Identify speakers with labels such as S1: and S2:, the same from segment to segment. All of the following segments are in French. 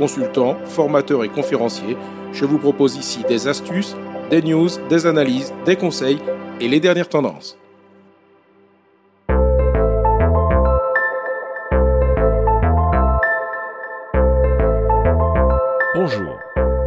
S1: consultant, formateur et conférencier. Je vous propose ici des astuces, des news, des analyses, des conseils et les dernières tendances. Bonjour.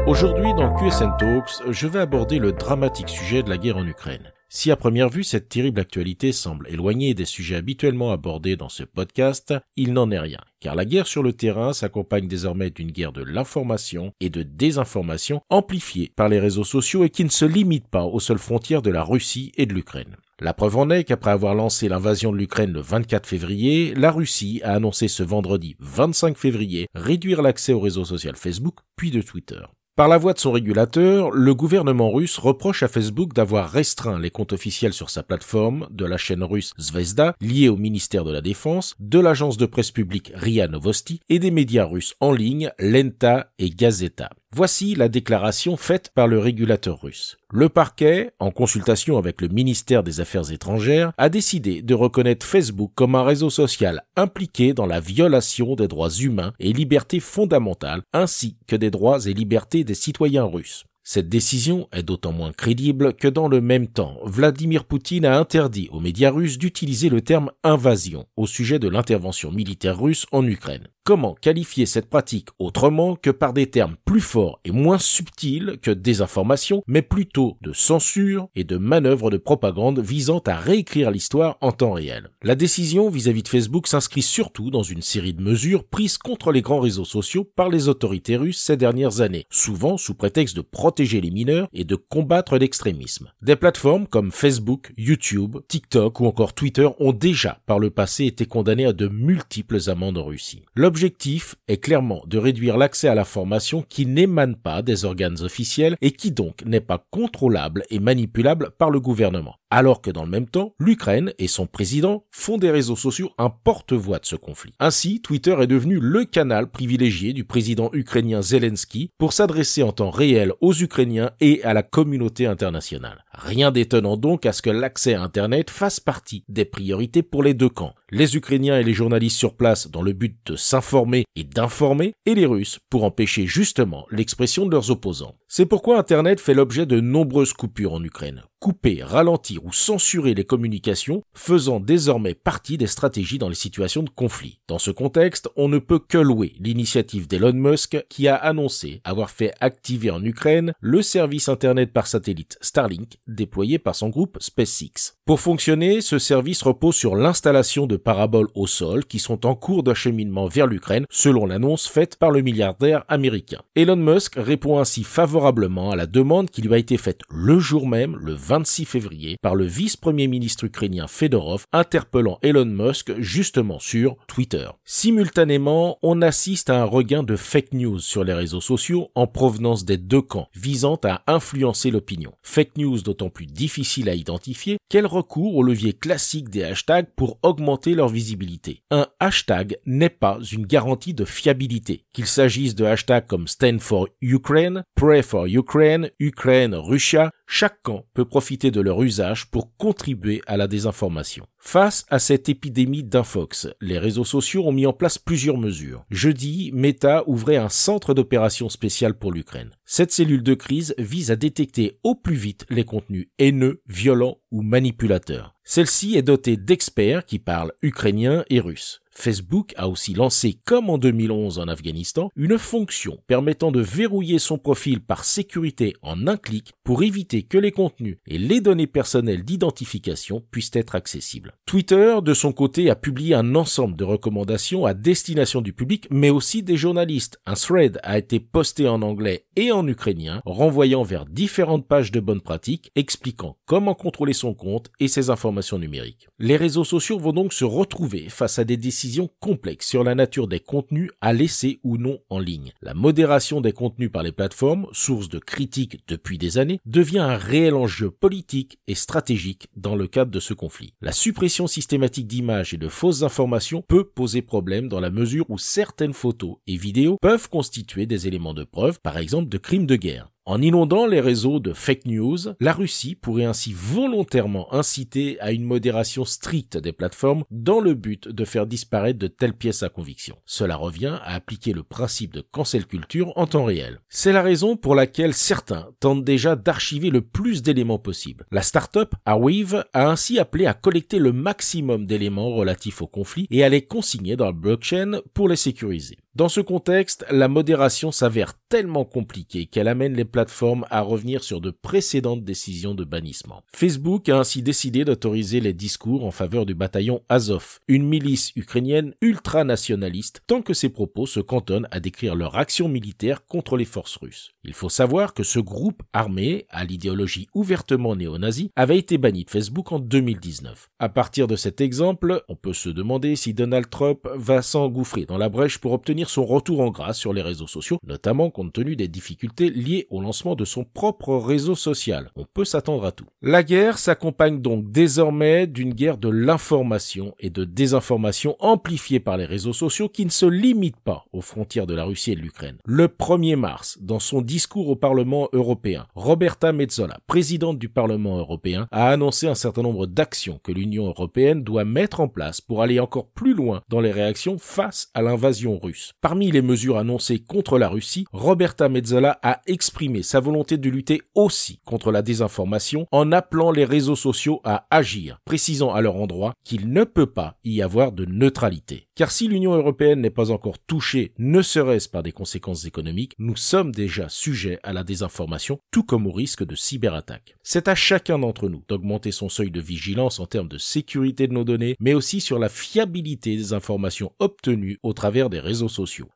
S1: Aujourd'hui dans QSN Talks, je vais aborder le dramatique sujet de la guerre en Ukraine. Si à première vue cette terrible actualité semble éloignée des sujets habituellement abordés dans ce podcast, il n'en est rien, car la guerre sur le terrain s'accompagne désormais d'une guerre de l'information et de désinformation amplifiée par les réseaux sociaux et qui ne se limite pas aux seules frontières de la Russie et de l'Ukraine. La preuve en est qu'après avoir lancé l'invasion de l'Ukraine le 24 février, la Russie a annoncé ce vendredi 25 février réduire l'accès au réseau social Facebook puis de Twitter. Par la voix de son régulateur, le gouvernement russe reproche à Facebook d'avoir restreint les comptes officiels sur sa plateforme de la chaîne russe Zvezda, liée au ministère de la Défense, de l'agence de presse publique RIA Novosti et des médias russes en ligne Lenta et Gazeta. Voici la déclaration faite par le régulateur russe. Le parquet, en consultation avec le ministère des Affaires étrangères, a décidé de reconnaître Facebook comme un réseau social impliqué dans la violation des droits humains et libertés fondamentales, ainsi que des droits et libertés des citoyens russes. Cette décision est d'autant moins crédible que dans le même temps, Vladimir Poutine a interdit aux médias russes d'utiliser le terme invasion au sujet de l'intervention militaire russe en Ukraine. Comment qualifier cette pratique autrement que par des termes plus forts et moins subtils que désinformation, mais plutôt de censure et de manœuvres de propagande visant à réécrire l'histoire en temps réel? La décision vis-à-vis de Facebook s'inscrit surtout dans une série de mesures prises contre les grands réseaux sociaux par les autorités russes ces dernières années, souvent sous prétexte de protéger les mineurs et de combattre l'extrémisme. Des plateformes comme Facebook, YouTube, TikTok ou encore Twitter ont déjà par le passé été condamnées à de multiples amendes en Russie. L'objectif est clairement de réduire l'accès à la formation qui n'émane pas des organes officiels et qui donc n'est pas contrôlable et manipulable par le gouvernement. Alors que dans le même temps, l'Ukraine et son président font des réseaux sociaux un porte-voix de ce conflit. Ainsi, Twitter est devenu le canal privilégié du président ukrainien Zelensky pour s'adresser en temps réel aux Ukrainiens et à la communauté internationale. Rien d'étonnant donc à ce que l'accès à Internet fasse partie des priorités pour les deux camps. Les Ukrainiens et les journalistes sur place dans le but de s'informer et d'informer, et les Russes pour empêcher justement l'expression de leurs opposants. C'est pourquoi Internet fait l'objet de nombreuses coupures en Ukraine couper, ralentir ou censurer les communications faisant désormais partie des stratégies dans les situations de conflit. Dans ce contexte, on ne peut que louer l'initiative d'Elon Musk qui a annoncé avoir fait activer en Ukraine le service Internet par satellite Starlink déployé par son groupe SpaceX. Pour fonctionner, ce service repose sur l'installation de paraboles au sol qui sont en cours d'acheminement vers l'Ukraine selon l'annonce faite par le milliardaire américain. Elon Musk répond ainsi favorablement à la demande qui lui a été faite le jour même, le 26 février par le vice-premier ministre ukrainien Fedorov interpellant Elon Musk justement sur Twitter. Simultanément, on assiste à un regain de fake news sur les réseaux sociaux en provenance des deux camps visant à influencer l'opinion. Fake news d'autant plus difficile à identifier qu'elle recourt au levier classique des hashtags pour augmenter leur visibilité. Un hashtag n'est pas une garantie de fiabilité. Qu'il s'agisse de hashtags comme Stand for Ukraine, Pray for Ukraine, Ukraine, Russia, chaque camp peut profiter de leur usage pour contribuer à la désinformation. Face à cette épidémie d'infox, les réseaux sociaux ont mis en place plusieurs mesures. Jeudi, Meta ouvrait un centre d'opération spécial pour l'Ukraine. Cette cellule de crise vise à détecter au plus vite les contenus haineux, violents ou manipulateurs. Celle-ci est dotée d'experts qui parlent ukrainien et russe. Facebook a aussi lancé, comme en 2011 en Afghanistan, une fonction permettant de verrouiller son profil par sécurité en un clic pour éviter que les contenus et les données personnelles d'identification puissent être accessibles. Twitter, de son côté, a publié un ensemble de recommandations à destination du public, mais aussi des journalistes. Un thread a été posté en anglais et en en ukrainien, renvoyant vers différentes pages de bonnes pratiques expliquant comment contrôler son compte et ses informations numériques. Les réseaux sociaux vont donc se retrouver face à des décisions complexes sur la nature des contenus à laisser ou non en ligne. La modération des contenus par les plateformes, source de critiques depuis des années, devient un réel enjeu politique et stratégique dans le cadre de ce conflit. La suppression systématique d'images et de fausses informations peut poser problème dans la mesure où certaines photos et vidéos peuvent constituer des éléments de preuve, par exemple de crimes de guerre. En inondant les réseaux de fake news, la Russie pourrait ainsi volontairement inciter à une modération stricte des plateformes dans le but de faire disparaître de telles pièces à conviction. Cela revient à appliquer le principe de cancel culture en temps réel. C'est la raison pour laquelle certains tentent déjà d'archiver le plus d'éléments possible. La startup Aweave a ainsi appelé à collecter le maximum d'éléments relatifs au conflit et à les consigner dans le blockchain pour les sécuriser. Dans ce contexte, la modération s'avère tellement compliquée qu'elle amène les plateformes à revenir sur de précédentes décisions de bannissement. Facebook a ainsi décidé d'autoriser les discours en faveur du bataillon Azov, une milice ukrainienne ultranationaliste, tant que ses propos se cantonnent à décrire leur action militaire contre les forces russes. Il faut savoir que ce groupe armé, à l'idéologie ouvertement néo-nazie, avait été banni de Facebook en 2019. À partir de cet exemple, on peut se demander si Donald Trump va s'engouffrer dans la brèche pour obtenir son retour en grâce sur les réseaux sociaux, notamment compte tenu des difficultés liées au lancement de son propre réseau social. On peut s'attendre à tout. La guerre s'accompagne donc désormais d'une guerre de l'information et de désinformation amplifiée par les réseaux sociaux qui ne se limite pas aux frontières de la Russie et de l'Ukraine. Le 1er mars, dans son discours au Parlement européen, Roberta Metzola, présidente du Parlement européen, a annoncé un certain nombre d'actions que l'Union européenne doit mettre en place pour aller encore plus loin dans les réactions face à l'invasion russe. Parmi les mesures annoncées contre la Russie, Roberta Metzola a exprimé sa volonté de lutter aussi contre la désinformation en appelant les réseaux sociaux à agir, précisant à leur endroit qu'il ne peut pas y avoir de neutralité. Car si l'Union européenne n'est pas encore touchée, ne serait-ce par des conséquences économiques, nous sommes déjà sujets à la désinformation, tout comme au risque de cyberattaque. C'est à chacun d'entre nous d'augmenter son seuil de vigilance en termes de sécurité de nos données, mais aussi sur la fiabilité des informations obtenues au travers des réseaux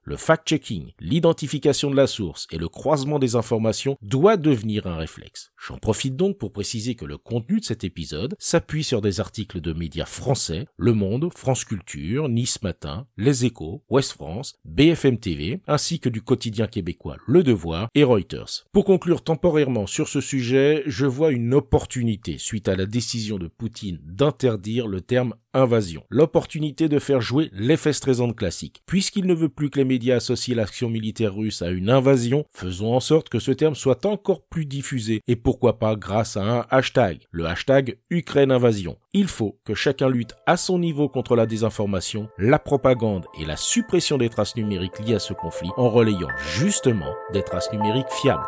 S1: Le fact-checking, l'identification de la source et le croisement des informations doit devenir un réflexe. J'en profite donc pour préciser que le contenu de cet épisode s'appuie sur des articles de médias français, Le Monde, France Culture, Nice Matin, Les Échos, Ouest France, BFM TV, ainsi que du quotidien québécois Le Devoir et Reuters. Pour conclure temporairement sur ce sujet, je vois une opportunité suite à la décision de Poutine d'interdire le terme invasion. L'opportunité de faire jouer l'effet stressant classique. Puisqu'il ne veut plus que les médias associent l'action militaire russe à une invasion, faisons en sorte que ce terme soit encore plus diffusé et pourquoi pas grâce à un hashtag, le hashtag Ukraine Invasion. Il faut que chacun lutte à son niveau contre la désinformation, la propagande et la suppression des traces numériques liées à ce conflit en relayant justement des traces numériques fiables.